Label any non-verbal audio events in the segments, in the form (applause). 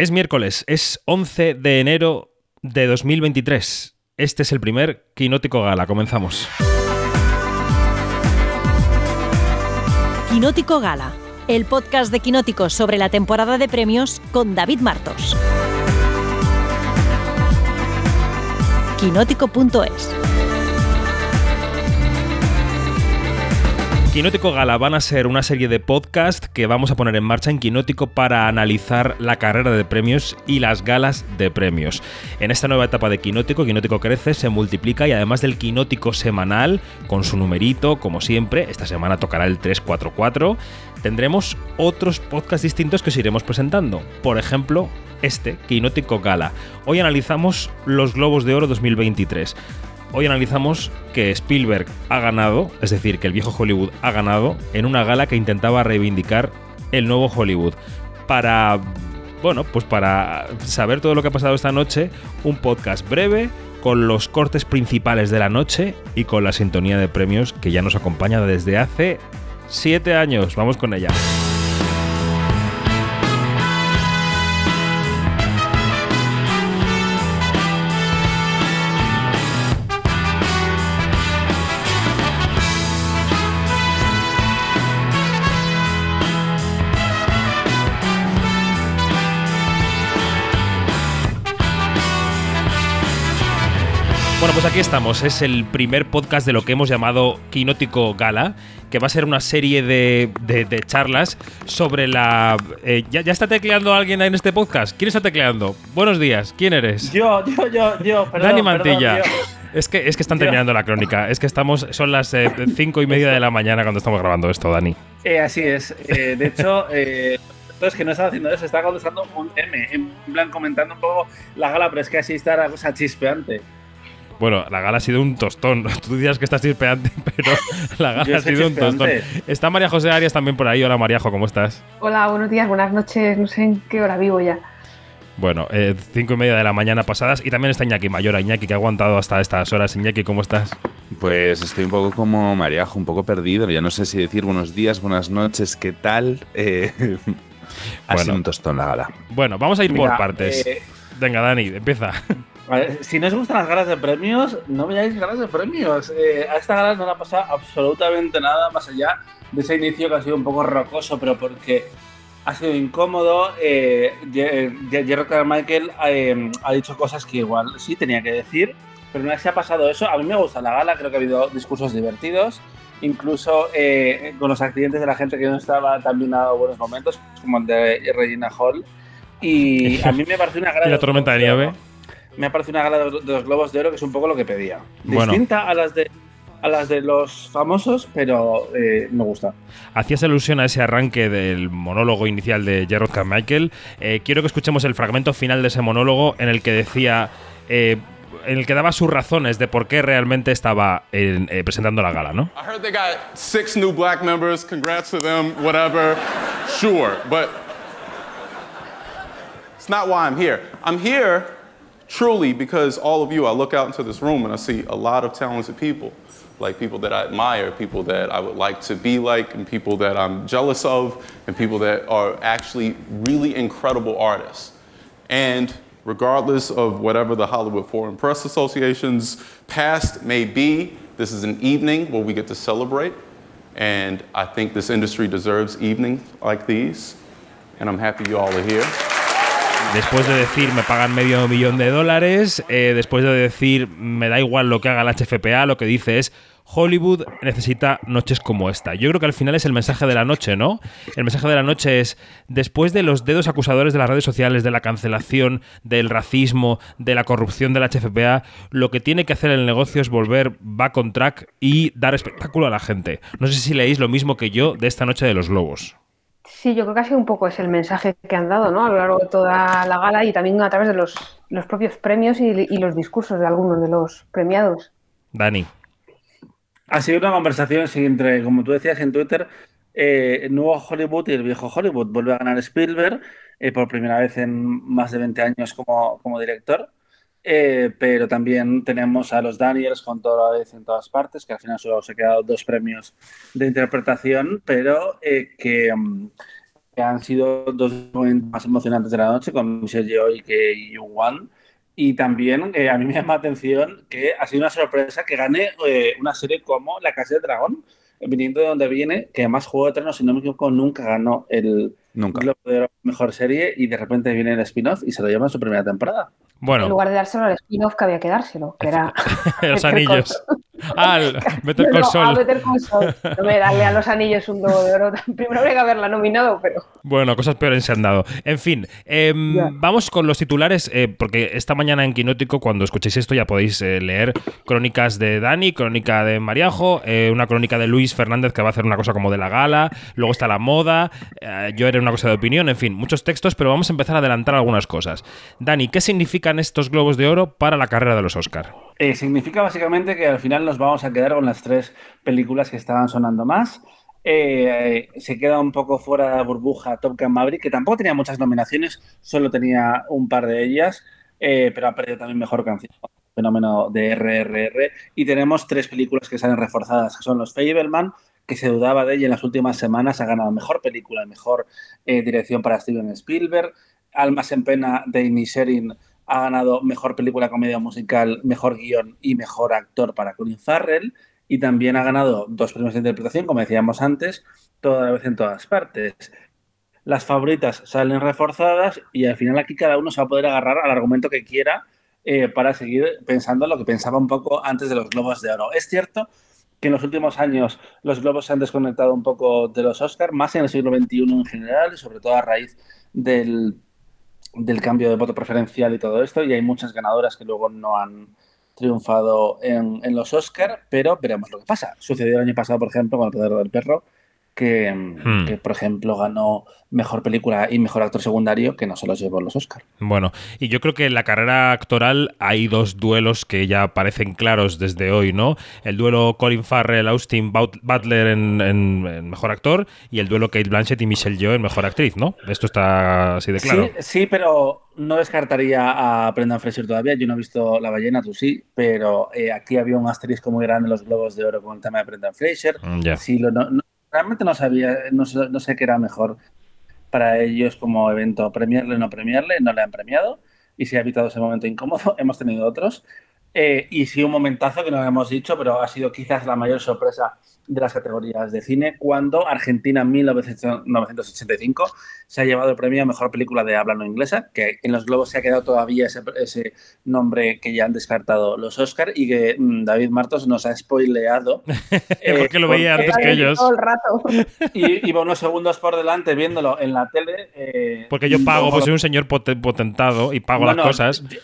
Es miércoles, es 11 de enero de 2023. Este es el primer Quinótico Gala. Comenzamos. Quinótico Gala, el podcast de Quinótico sobre la temporada de premios con David Martos. Quinótico.es Quinótico Gala van a ser una serie de podcast que vamos a poner en marcha en Quinótico para analizar la carrera de premios y las galas de premios. En esta nueva etapa de Quinótico, Quinótico crece, se multiplica y además del Quinótico semanal, con su numerito, como siempre, esta semana tocará el 344, tendremos otros podcasts distintos que os iremos presentando. Por ejemplo, este, Quinótico Gala. Hoy analizamos los Globos de Oro 2023. Hoy analizamos que Spielberg ha ganado, es decir, que el viejo Hollywood ha ganado en una gala que intentaba reivindicar el nuevo Hollywood. Para, bueno, pues para saber todo lo que ha pasado esta noche, un podcast breve con los cortes principales de la noche y con la sintonía de premios que ya nos acompaña desde hace siete años. Vamos con ella. Bueno, pues aquí estamos. Es el primer podcast de lo que hemos llamado Quinótico Gala, que va a ser una serie de, de- de charlas sobre la... eh, ¿ya, ya está tecleando alguien en este podcast? ¿Quién está tecleando? Buenos días. ¿Quién eres? Yo, yo, yo, yo, perdón. Dani Mantilla. es, que, es que están terminando la crónica. Es que estamos... Son las eh, cinco y media de la mañana cuando estamos grabando esto, Dani. Eh, así es. Eh, de hecho, eh, es que no estaba haciendo eso, estaba contestando un M, en plan comentando un poco la gala, pero es que así está la cosa chispeante. Bueno, la gala ha sido un tostón. (laughs) Tú dirás que estás chispeante, (laughs) pero la gala ha sido un tostón. Está María José Arias también por ahí. Hola, Mariajo, ¿cómo estás? Hola, buenos días, buenas noches, no sé en qué hora vivo ya. Bueno, eh, cinco y media de la mañana pasadas. Y también está Iñaki Mayora. Iñaki, que ha aguantado hasta estas horas. Iñaki, ¿cómo estás? Pues estoy un poco como Mariajo, un poco perdido. Ya no sé si decir buenos días, buenas noches, ¿qué tal? Eh, (laughs) ha Bueno. sido un tostón la gala. Bueno, vamos a ir por partes. eh, Venga, Dani, empieza. Si no os gustan las galas de premios, no veáis galas de premios. Eh, a esta gala no le ha pasado absolutamente nada más allá de ese inicio que ha sido un poco rocoso, pero porque ha sido incómodo. Eh, Jerry Carmichael eh, ha dicho cosas que igual sí tenía que decir, pero una vez se ha pasado eso, a mí me gusta la gala, creo que ha habido discursos divertidos. Incluso eh, con los accidentes de la gente que no estaba también ha dado buenos momentos, como el de Regina Hall. Y (laughs) a mí me parece una gala. ¿Y la tormenta de nieve? Me ha parecido una gala de los, de los Globos de Oro que es un poco lo que pedía. Bueno. Distinta a las de a las de los famosos, pero eh, me gusta. Hacías alusión a ese arranque del monólogo inicial de Gerard Carmichael. Eh, quiero que escuchemos el fragmento final de ese monólogo en el que decía. eh, en el que daba sus razones de por qué realmente estaba en- eh, presentando la gala, ¿no? I heard they got six new black members. Congrats to them, whatever. Sure, but it's not why I'm here. I'm here truly because all of you, I look out into this room and I see a lot of talented people, like people that I admire, people that I would like to be like, and people that I'm jealous of, and people that are actually really incredible artists. And regardless of whatever the Hollywood Foreign Press Association's past may be, this is an evening where we get to celebrate. And I think this industry deserves evenings like these. And I'm happy you all are here. Después de decir me pagan medio millón de dólares, eh, después de decir me da igual lo que haga la HFPA, lo que dice es Hollywood necesita noches como esta. Yo creo que al final es el mensaje de la noche, ¿no? El mensaje de la noche es, después de los dedos acusadores de las redes sociales, de la cancelación, del racismo, de la corrupción de la HFPA, lo que tiene que hacer el negocio es volver back on track y dar espectáculo a la gente. No sé si leéis lo mismo que yo de esta noche de los globos. Sí, yo creo que ha sido un poco ese el mensaje que han dado ¿no? a lo largo de toda la gala y también a través de los, los propios premios y, y los discursos de algunos de los premiados. Dani. Ha sido una conversación sí, entre, como tú decías en Twitter, eh, el nuevo Hollywood y el viejo Hollywood. Vuelve a ganar Spielberg eh, por primera vez en más de 20 años como, como director. Eh, pero también tenemos a los Daniels con toda la vez en todas partes, que al final solo se han quedado dos premios de interpretación, pero eh, que mm, han sido dos momentos más emocionantes de la noche con Michelle Yeoh y que Yu Wan. Y también eh, a mí me llama la atención que ha sido una sorpresa que gane eh, una serie como La Casa del Dragón, viniendo de donde viene, que además Juego de Tronos, si no me equivoco, nunca ganó el Nunca. Globo de Oro Mejor Serie y de repente viene el spin-off y se lo lleva en su primera temporada. Bueno, En lugar de dárselo al spin-off que había que dárselo, que era (laughs) los anillos. Ah, el Better Call No, a Saul. Better Call Saul. (laughs) No me darle a los anillos un globo de oro. (laughs) Primero habría que haberla nominado, pero Bueno, cosas peores se han dado. En fin, em, vamos con los titulares, eh, porque esta mañana en Quinótico, cuando escuchéis esto, ya podéis eh, leer crónicas de Dani, crónica de Mariajo, eh, una crónica de Luis Fernández que va a hacer una cosa como de la gala, luego está la moda, eh, yo era una cosa de opinión, en fin, muchos textos, pero vamos a empezar a adelantar algunas cosas. Dani, ¿qué significan estos globos de oro para la carrera de los Oscar? Eh, significa básicamente que al final nos vamos a quedar con las tres películas que estaban sonando más. Eh, se queda un poco fuera de la burbuja Top Gun Maverick, que tampoco tenía muchas nominaciones, solo tenía un par de ellas, eh, pero ha perdido también mejor canción, fenómeno de RRR. Y tenemos tres películas que salen reforzadas, que son Los Fableman, que se dudaba de ella en las últimas semanas, ha ganado mejor película, mejor eh, dirección para Steven Spielberg. Almas en Pena de Inisherin ha ganado mejor película comedia musical, mejor guion y mejor actor para Colin Farrell. Y también ha ganado dos premios de interpretación, como decíamos antes, toda vez en todas partes. Las favoritas salen reforzadas y al final aquí cada uno se va a poder agarrar al argumento que quiera eh, para seguir pensando lo que pensaba un poco antes de los Globos de Oro. Es cierto que en los últimos años los globos se han desconectado un poco de los Oscars, más en el siglo XXI en general, y sobre todo a raíz del, del cambio de voto preferencial y todo esto, y hay muchas ganadoras que luego no han triunfado en, en los Oscars, pero veremos lo que pasa. Sucedió el año pasado, por ejemplo, con El Poder del Perro, que, Hmm. que, por ejemplo, ganó mejor película y mejor actor secundario, que no se los llevó los Oscars. Bueno, y yo creo que en la carrera actoral hay dos duelos que ya parecen claros desde hoy, ¿no? El duelo Colin Farrell, Austin Butler en, en- en Mejor Actor y el duelo Kate Blanchett y Michelle Yeoh en Mejor Actriz, ¿no? Esto está así de claro. Sí, sí, pero no descartaría a Brendan Fraser todavía. Yo no he visto La ballena, tú sí, pero eh, aquí había un asterisco muy grande en los Globos de Oro con el tema de Brendan Fraser. Ya. Sí, lo- no- no- realmente no sabía, no, sé- no sé qué era mejor para ellos como evento, premiarle o no premiarle, no le han premiado y se ha evitado ese momento incómodo, (laughs) hemos tenido otros. Eh, y sí, un momentazo que no hemos dicho, pero ha sido quizás la mayor sorpresa de las categorías de cine, cuando Argentina en 1985 se ha llevado el premio a Mejor Película de Habla No Inglesa, que en los Globos se ha quedado todavía ese, ese nombre que ya han descartado los Oscars y que mm, David Martos nos ha spoileado. (laughs) eh, Porque lo veía porque- antes que ellos. todo el rato. y iba unos segundos por delante viéndolo en la tele. eh, Porque yo pago, pues soy un señor poten- potentado y pago No, las no, cosas. Yo,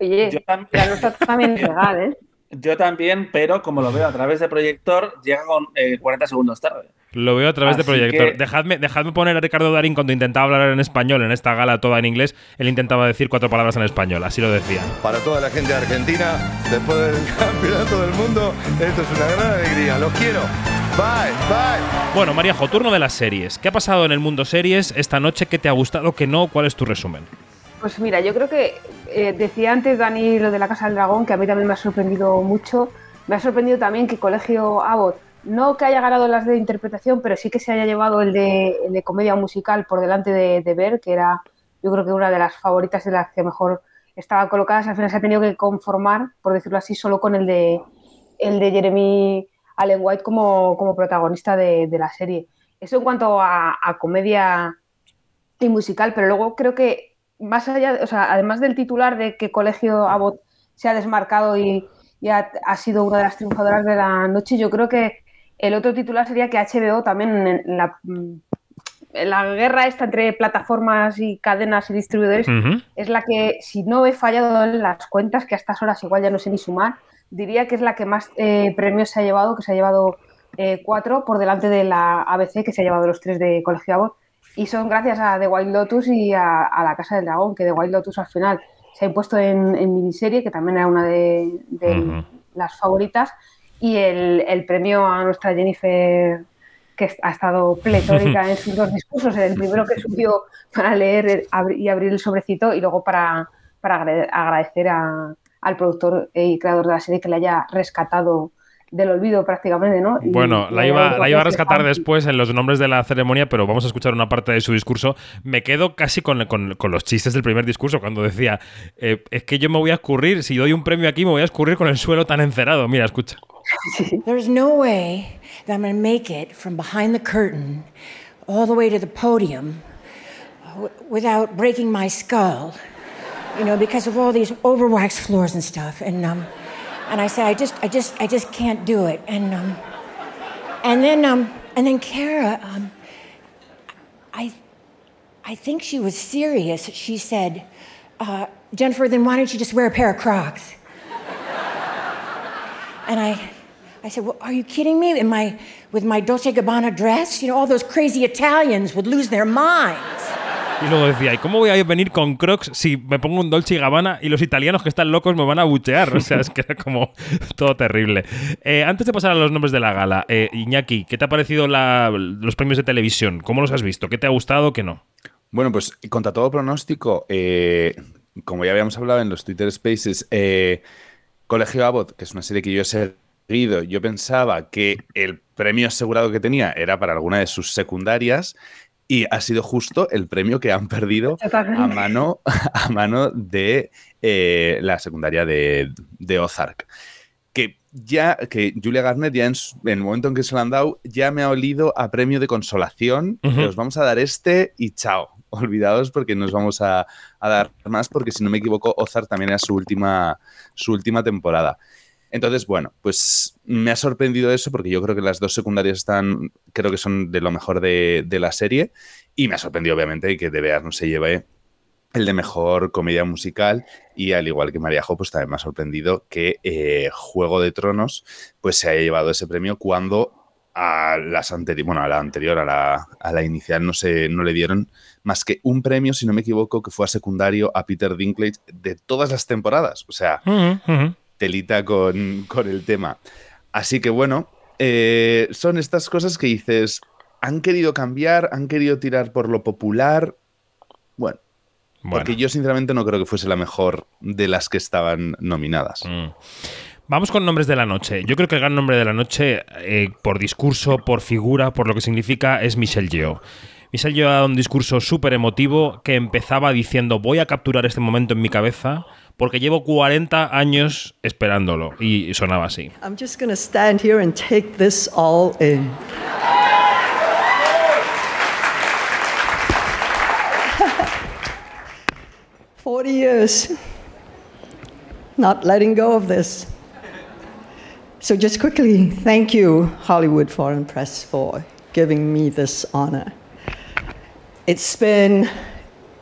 Oye, yo tam- la nuestra también es (laughs) legal, ¿eh? yo también, pero como lo veo a través de proyector, llega con eh, 40 segundos tarde. Lo veo a través de proyector. que- Dejadme, dejadme poner a Ricardo Darín cuando intentaba hablar en español en esta gala toda en inglés. Él intentaba decir cuatro palabras en español, así lo decía. Para toda la gente de Argentina, después del (laughs) campeonato del mundo, esto es una gran alegría. Los quiero. Bye, bye. Bueno, Mariajo, turno de las series. ¿Qué ha pasado en el mundo series esta noche? ¿Qué te ha gustado? ¿Qué no? ¿Cuál es tu resumen? Pues mira, yo creo que eh, decía antes Dani lo de la Casa del Dragón, que a mí también me ha sorprendido mucho. Me ha sorprendido también que Colegio Abbott, no que haya ganado las de interpretación, pero sí que se haya llevado el de, el de comedia musical por delante de, de Ver, que era yo creo que una de las favoritas de las que mejor estaban colocadas. Al final se ha tenido que conformar, por decirlo así, solo con el de, el de Jeremy Allen White como, como protagonista de, de la serie. Eso en cuanto a, a comedia y musical, pero luego creo que más allá, o sea, además del titular de que Colegio Abbott se ha desmarcado y, y ha, ha sido una de las triunfadoras de la noche, yo creo que el otro titular sería que HBO también en la, en la guerra esta entre plataformas y cadenas y distribuidores es la que, si no he fallado en las cuentas, que a estas horas igual ya no sé ni sumar, diría que es la que más eh, premios se ha llevado, que se ha llevado eh, cuatro por delante de la ABC, que se ha llevado los tres de Colegio Abbott. Y son gracias a The Wild Lotus y a, a La Casa del Dragón, que The Wild Lotus al final se ha impuesto en, en miniserie, que también era una de, de Ujú. las favoritas, y el, el premio a nuestra Jennifer que ha estado pletórica en (laughs) sus dos discursos, el primero que subió para leer y abrir el sobrecito y luego para, para agrade- agradecer a- al productor y creador de la serie que le haya rescatado del olvido prácticamente, ¿no? Y- Bueno, la iba, la iba a rescatar después en los nombres de la ceremonia, pero vamos a escuchar una parte de su discurso. Me quedo casi con, con- con los chistes del primer discurso, cuando decía, eh, es que yo me voy a escurrir, si doy un premio aquí me voy a escurrir con el suelo tan encerado. Mira, escucha. (laughs) There's no way that I'm going to make it from behind the curtain all the way to the podium w- without breaking my skull, you know, because of all these overwaxed floors and stuff. And um, and I said, I just, I just, I just can't do it. And um, and then um, and then Kara, um, I, I think she was serious. She said, uh, Jennifer, then why don't you just wear a pair of Crocs? And I, I said, well, are you kidding me? In my, with my Dolce Gabbana dress? You know, all those crazy Italians would lose their minds. Y luego decía, ¿y cómo voy a venir con Crocs si me pongo un Dolce y Gabbana y los italianos que están locos me van a buchear? O sea, es que era como (laughs) todo terrible. Eh, antes de pasar a los nombres de la gala, eh, Iñaki, ¿qué te ha parecido los premios de televisión? ¿Cómo los has visto? ¿Qué te ha gustado? ¿Qué no? Bueno, pues contra todo pronóstico, eh, como ya habíamos hablado en los Twitter Spaces, Colegio Abbott, que es una serie que yo he seguido, yo pensaba que el premio asegurado que tenía era para alguna de sus secundarias y ha sido justo el premio que han perdido (laughs) a mano, a mano de eh, la secundaria de, de Ozark. Que ya, que Julia Garner ya en, su- en el momento en que se lo han dado, ya me ha olido a premio de consolación. Que Os vamos a dar este y chao. (laughs) Olvidaos porque nos vamos a, a dar más, porque si no me equivoco, Ozark también era su última, su última temporada. Entonces, bueno, pues me ha sorprendido eso porque yo creo que las dos secundarias están, creo que son de lo mejor de, la serie y me ha sorprendido obviamente que De Beas no se lleve el de mejor comedia musical y al igual que Mariajo, pues también me ha sorprendido que eh, Juego de Tronos pues se haya llevado ese premio cuando a las anteri bueno, a la anterior, a la, a la inicial no, se, no le dieron más que un premio, si no me equivoco, que fue a secundario a Peter Dinklage de todas las temporadas. O sea. Telita con, con el tema. Así que bueno, eh, son estas cosas que dices, han querido cambiar, han querido tirar por lo popular. Bueno, Bueno. porque yo sinceramente no creo que fuese la mejor de las que estaban nominadas. Mm. Vamos con nombres de la noche. Yo creo que el gran nombre de la noche, eh, por discurso, por figura, por lo que significa, es Michelle Yeoh. Michelle Yeoh ha dado un discurso súper emotivo que empezaba diciendo voy a capturar este momento en mi cabeza porque llevo 40 años esperándolo. Y sonaba así. I'm just going to stand here and take this all in. (laughs) Forty years not letting go of this. So, just quickly, thank you, Hollywood Foreign Press, for giving me this honor. It's been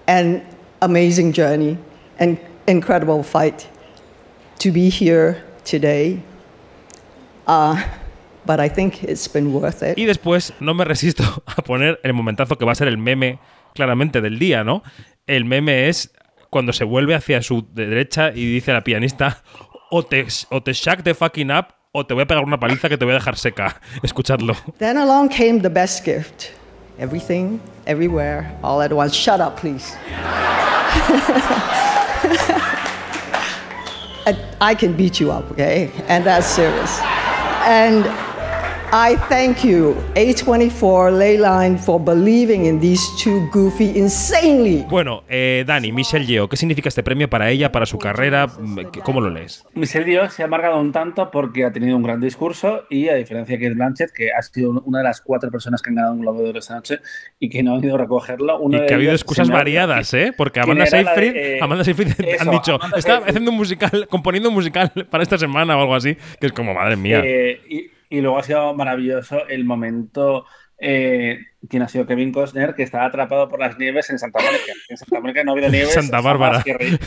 an amazing journey, an incredible fight to be here today. Uh, but I think it's been worth it. Y después no me resisto (laughs) a poner el momentazo que va a ser el meme claramente del día, ¿no? El meme es cuando se vuelve hacia su derecha y dice a la pianista o te, o te shack the fucking up o te voy a pegar una paliza que te voy a dejar seca. (laughs) Escuchadlo. Then along came the best gift everything, everywhere, all at once. Shut up, please. (laughs) I can beat you up, okay? And that's serious. And I thank you, A24 Leyline, for believing in these two goofy, insanely Bueno, eh, Dani, Michelle Yeoh, ¿qué significa este premio para ella, para su carrera? ¿Cómo lo lees? Michelle Yeoh se ha amargado un tanto porque ha tenido un gran discurso y a diferencia de Kate Blanchett, que ha sido una de las cuatro personas que han ganado un Globo de Oro esta noche y que no han ido a recogerlo. uno Y de que ha habido excusas variadas, ¿eh? Porque ¿Quién Amanda la de, Seyfried, eh, Amanda Seyfried eso, han dicho, Amanda está Seyfried. haciendo un musical, componiendo un musical para esta semana o algo así, que es como, madre mía. Eh, y, y luego ha sido maravilloso el momento. Eh, ¿Quién ha sido Kevin Costner? Que estaba atrapado por las nieves en Santa Mónica. En Santa Mónica no ha habido nieves. Santa Bárbara. Re-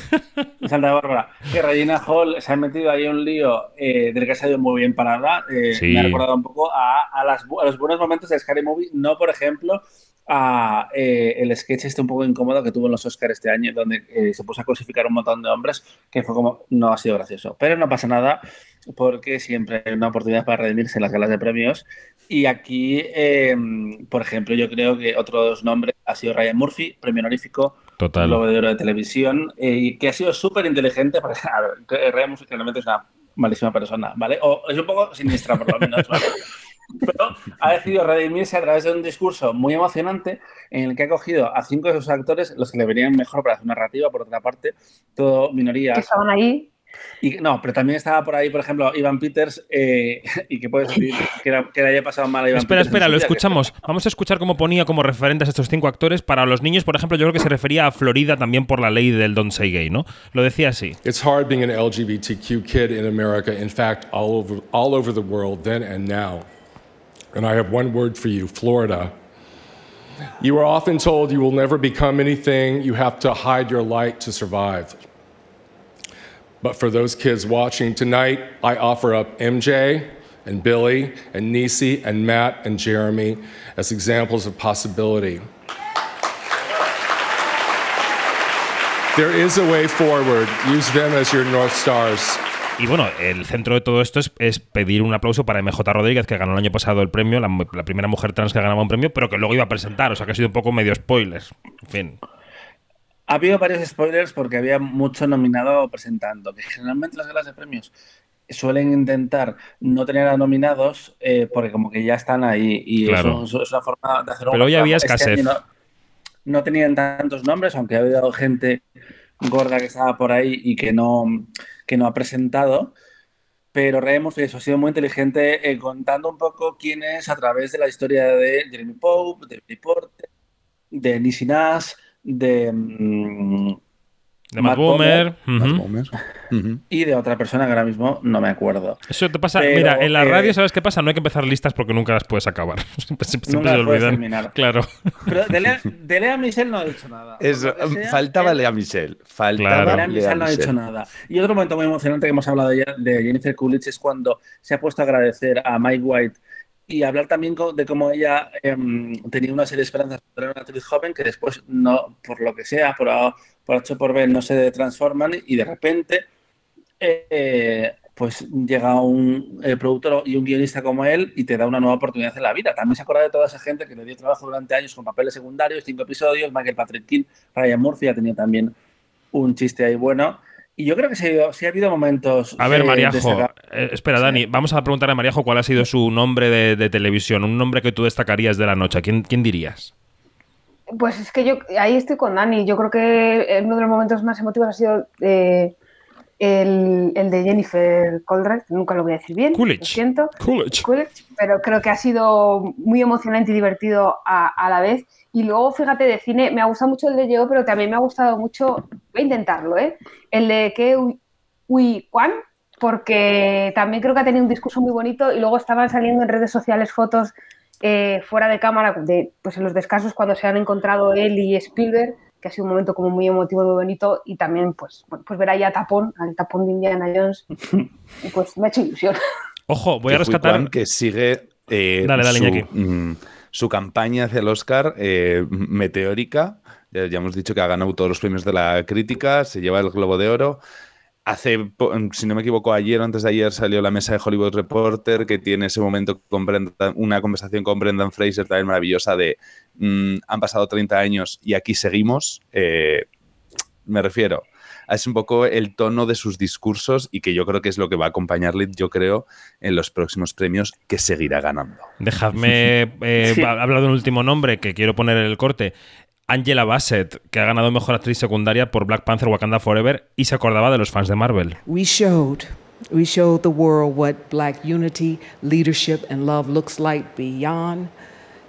Santa Bárbara. Que Regina Hall se ha metido ahí un lío eh, del que ha salido muy bien parada. Eh, Sí. Me ha recordado un poco a, a las a los buenos momentos de Scary Movie. No, por ejemplo, a eh, el sketch este un poco incómodo que tuvo en los Oscars este año, donde eh, se puso a cosificar un montón de hombres, que fue como, no ha sido gracioso. Pero no pasa nada, porque siempre hay una oportunidad para redimirse en las galas de premios. Y aquí, eh, por ejemplo, yo creo que otro de los nombres ha sido Ryan Murphy, premio honorífico, Total. Globo de Oro de televisión, eh, y que ha sido súper inteligente, porque (laughs) a ver, que Ryan Murphy realmente es una malísima persona, ¿vale? O es un poco siniestra, por lo menos, ¿vale? (laughs) Pero ha decidido redimirse a través de un discurso muy emocionante en el que ha cogido a cinco de sus actores, los que le venían mejor para su narrativa, por otra parte, todo minorías. Que estaban ahí. Y, no, pero también estaba por ahí, por ejemplo, Ivan Peters, eh, (laughs) y que puedes decir que, era- que le haya pasado mal a Ivan Espera, Peters espera, lo vida, que- escuchamos. Vamos a escuchar cómo ponía como referentes a estos cinco actores. Para los niños, por ejemplo, yo creo que se refería a Florida también por la ley del Don't Say Gay, ¿no? Lo decía así. It's hard being an LGBTQ kid in America, in fact, all over, all over the world, then and now. And I have one word for you Florida. You are often told you will never become anything, you have to hide your light to survive. But for those kids watching tonight, I offer up MJ and Billy and Nisi and Matt and Jeremy as examples of possibility. There is a way forward. Use them as your North Stars. Y bueno, el centro de todo esto es, es pedir un aplauso para MJ Rodríguez, que ganó el año pasado el premio, la, la primera mujer trans que ganaba un premio, pero que luego iba a presentar, o sea que ha sido un poco medio spoiler. En fin. Ha habido varios spoilers porque había mucho nominado presentando, que generalmente las galas de premios suelen intentar no tener a nominados eh, porque como que ya están ahí y Claro. eso, es una forma de hacer un Pero hoy había Este escasez. no, no tenían tantos nombres, aunque ha habido gente gorda que estaba por ahí y que no, que no ha presentado. Pero Murphy eso, ha sido muy inteligente eh, contando un poco quién es a través de la historia de Jeremy Pope, de Billy Porter, de Nisi Nash, de, mm, De Matt Bomer. ujú. Ujú. y de otra persona que ahora mismo no me acuerdo. Eso te pasa. Pero, mira, en la eh, radio, ¿sabes qué pasa? No hay que empezar listas porque nunca las puedes acabar. (laughs) Siempre, siempre Nunca se las olvidan. terminar. Claro. Pero de Lea, (laughs) de Lea Michelle no ha dicho nada. Eso, faltaba Lea Michelle. Faltaba Claro. Lea Michelle no ha dicho nada. Y otro momento muy emocionante que hemos hablado ya de Jennifer Coolidge es cuando se ha puesto a agradecer a Mike White y hablar también de cómo ella em, tenía una serie de esperanzas para una actriz joven que después, no, por lo que sea, por, por H por B, no se transforman y de repente eh, pues llega un productor y un guionista como él y te da una nueva oportunidad en la vida. También se acuerda de toda esa gente que le dio trabajo durante años con papeles secundarios, cinco episodios, Michael Patrick King, Ryan Murphy ha tenido también un chiste ahí bueno. Y yo creo que sí, ha habido- sí ha habido momentos. A ver, eh, Mariajo. eh, espera, Dani, vamos a preguntar a Mariajo cuál ha sido su nombre de, de televisión, un nombre que tú destacarías de la noche. ¿Quién, quién dirías? Pues es que yo ahí estoy con Dani. Yo creo que uno de los momentos más emotivos ha sido eh, el, el de Jennifer Coldred, nunca lo voy a decir bien, Coolidge. lo siento. Coolidge. Coolidge, pero creo que ha sido muy emocionante y divertido a, a la vez. Y luego, fíjate, de cine, me ha gustado mucho el de Yeo, pero también me ha gustado mucho, voy a intentarlo, ¿eh? El de que Ui Kwan, porque también creo que ha tenido un discurso muy bonito y luego estaban saliendo en redes sociales fotos eh, fuera de cámara, de, pues en los descansos cuando se han encontrado él y Spielberg, que ha sido un momento como muy emotivo, muy bonito, y también pues, bueno, pues ver ahí a Tapón, al Tapón de Indiana Jones, (laughs) y pues me ha hecho ilusión. Ojo, voy a rescatar. Kwan, que sigue eh, Dale, dale, su, Iñaki. mm, su campaña hacia el Oscar eh, meteórica. Ya, ya hemos dicho que ha ganado todos los premios de la crítica, se lleva el Globo de Oro. Hace, si no me equivoco, ayer o antes de ayer salió la mesa de Hollywood Reporter, que tiene ese momento con Brendan- una conversación con Brendan Fraser también maravillosa de mm, han pasado 30 años y aquí seguimos. Eh, me refiero, es un poco el tono de sus discursos y que yo creo que es lo que va a acompañarle, yo creo, en los próximos premios que seguirá ganando. Dejadme (laughs) eh, Sí. hablar de un último nombre que quiero poner en el corte. Angela Bassett, que ha ganado Mejor Actriz Secundaria por Black Panther Wakanda Forever y se acordaba de los fans de Marvel. We showed, we showed the world what black unity, leadership, and love looks like beyond,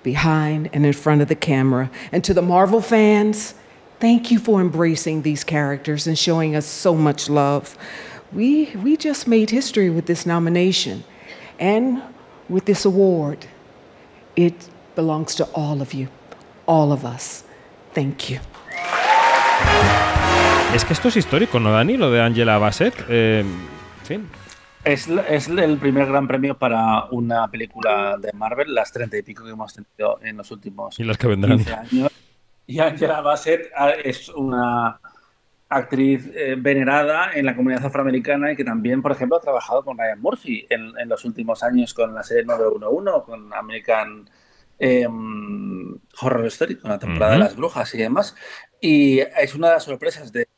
behind, and in front of the camera. And to the Marvel fans, thank you for embracing these characters and showing us so much love. We, we just made history with this nomination and with this award. It belongs to all of you, all of us. Thank you. Es que esto es histórico, ¿no, Dani? Lo de Angela Bassett. Eh, en fin. Es, el primer gran premio para una película de Marvel, las treinta y pico que hemos tenido en los últimos Y las que vendrán. 15 años. Y Angela Bassett ah, es una actriz eh, venerada en la comunidad afroamericana y que también, por ejemplo, ha trabajado con Ryan Murphy en, en los últimos años con la serie 911, con American eh, Horror Story, con la temporada de las brujas y demás. Y es una de las sorpresas de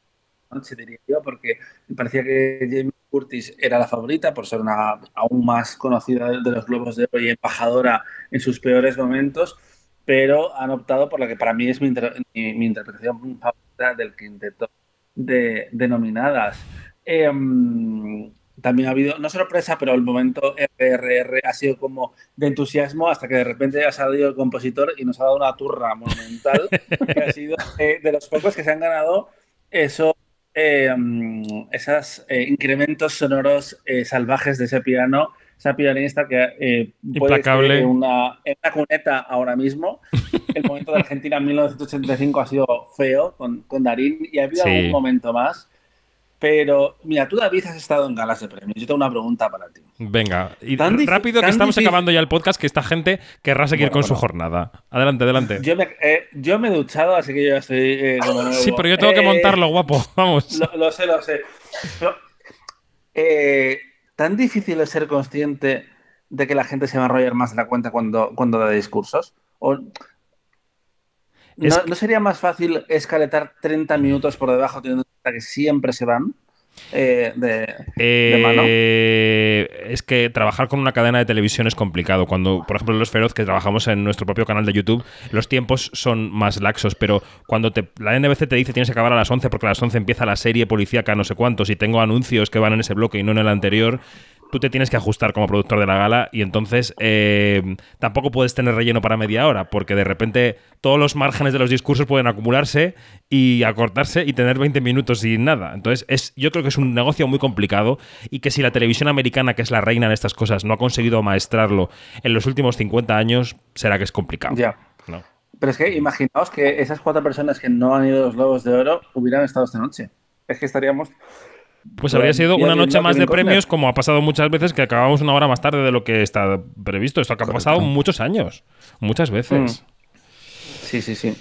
noche, diría yo, porque me parecía que Jamie Curtis era la favorita por ser una aún más conocida de los Globos de Oro y embajadora en sus peores momentos, pero han optado por la que para mí es mi, mi, interpretación favorita del quinteto de, denominadas. Em, también ha habido, no sorpresa, pero el momento RRR ha sido como de entusiasmo hasta que de repente ha salido el compositor y nos ha dado una turra monumental, que ha sido eh, de los pocos que se han ganado eso, eh, esos eh, incrementos sonoros salvajes de ese piano, esa pianista que puede estar en una, en una cuneta ahora mismo. El momento de Argentina en 1985 ha sido feo con, con Darín y ha habido algún momento más pero, mira, tú, David, has estado en galas de premios. Yo tengo una pregunta para ti. Venga, y rápido que estamos acabando ya el podcast, que esta gente querrá seguir con su jornada. Adelante, adelante. Yo me, eh, yo me he duchado, así que yo ya estoy eh, Sí, pero yo tengo que eh, montarlo, guapo. (laughs) Vamos. Lo, sé, lo sé. ¿Tan difícil es ser consciente de que la gente se va a enrollar más de la cuenta cuando, cuando da discursos? ¿O ¿No, sería más fácil escaletar 30 minutos por debajo teniendo en que siempre se van? Eh, de, mano. Eh, es que trabajar con una cadena de televisión es complicado. Cuando, por ejemplo, los Feroz, que trabajamos en nuestro propio canal de YouTube, los tiempos son más laxos, pero cuando te, la NBC te dice tienes que acabar a las 11 porque a las 11 empieza la serie policíaca no sé cuántos y tengo anuncios que van en ese bloque y no en el anterior, tú te tienes que ajustar como productor de la gala y entonces eh, tampoco puedes tener relleno para media hora, porque de repente todos los márgenes de los discursos pueden acumularse y acortarse y tener 20 minutos sin nada. Entonces, es, yo creo que es un negocio muy complicado y que si la televisión americana, que es la reina en estas cosas, no ha conseguido maestrarlo en los últimos 50 años, será que es complicado. Ya. Pero es que imaginaos que esas cuatro personas que no han ido a los Lobos de Oro hubieran estado esta noche. Es que estaríamos pues habría sido una noche más de premios, como ha pasado muchas veces, que acabamos una hora más tarde de lo que está previsto. Esto ha pasado muchos años, muchas veces. Mm. Sí, sí, sí.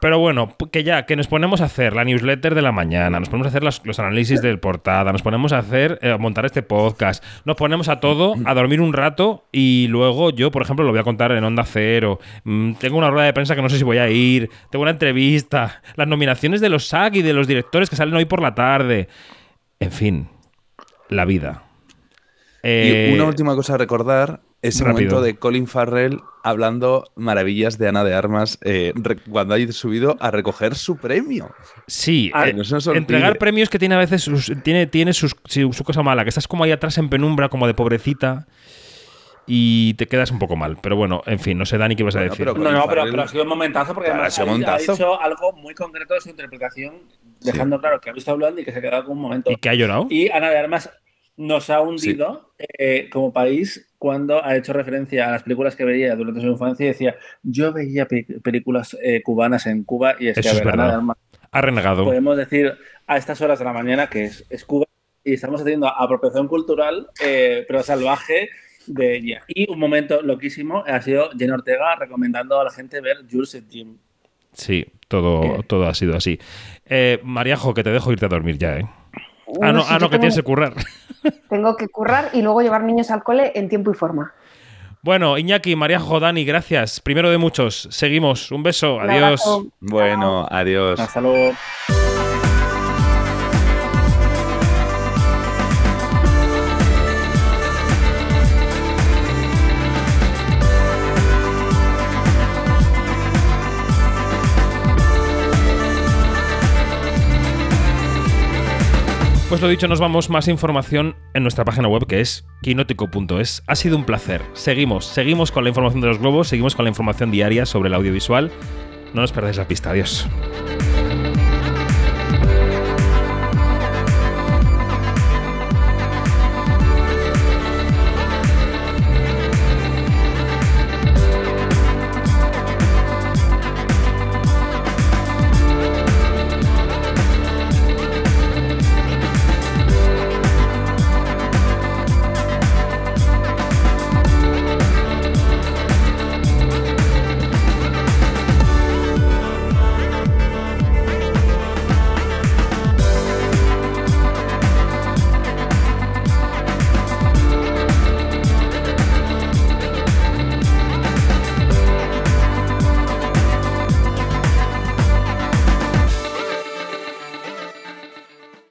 Pero bueno, que ya, que nos ponemos a hacer la newsletter de la mañana, nos ponemos a hacer los, análisis de portada, nos ponemos a hacer, eh, a montar este podcast, nos ponemos a todo, a dormir un rato y luego yo, por ejemplo, lo voy a contar en Onda Cero. Mm, tengo una rueda de prensa que no sé si voy a ir, tengo una entrevista, las nominaciones de los SAG y de los directores que salen hoy por la tarde. En fin, la vida. y eh, una última cosa a recordar, ese momento de Colin Farrell hablando maravillas de Ana de Armas eh, cuando ha subido a recoger su premio. Sí, eh, entregar premios que tiene a veces tiene, tiene su cosa mala, que estás como ahí atrás en penumbra, como de pobrecita y te quedas un poco mal. Pero bueno, en fin, no sé, Dani, qué vas a decir. no, no, pero, ha sido un momentazo porque además ha, dicho algo muy concreto de su interpretación, dejando claro que ha visto hablando y que se ha quedado con un momento. Y que ha llorado. Y Ana de Armas nos ha hundido eh, como país cuando ha hecho referencia a las películas que veía durante su infancia y decía, yo veía películas eh, cubanas en Cuba y es que Ana de Armas. Ha renegado. Podemos decir a estas horas de la mañana que es, es Cuba y estamos haciendo apropiación cultural, eh, pero salvaje de ella. Y un momento loquísimo ha sido Jenna Ortega recomendando a la gente ver Jules Jim. Sí, todo, todo ha sido así. Eh, Mariajo, que te dejo irte a dormir ya, ¿eh? ah, no, ah, no que tienes que currar. (laughs) Tengo que currar y luego llevar niños al cole en tiempo y forma. Bueno, Iñaki, Mariajo, Dani, gracias. Primero de muchos. Seguimos. Un beso. Adiós. Bueno, adiós. Hasta luego. Pues lo dicho, nos vamos más información en nuestra página web que es quinótico.es. Ha sido un placer. Seguimos, seguimos con la información de los globos, seguimos con la información diaria sobre el audiovisual. No nos perdáis la pista. Adiós.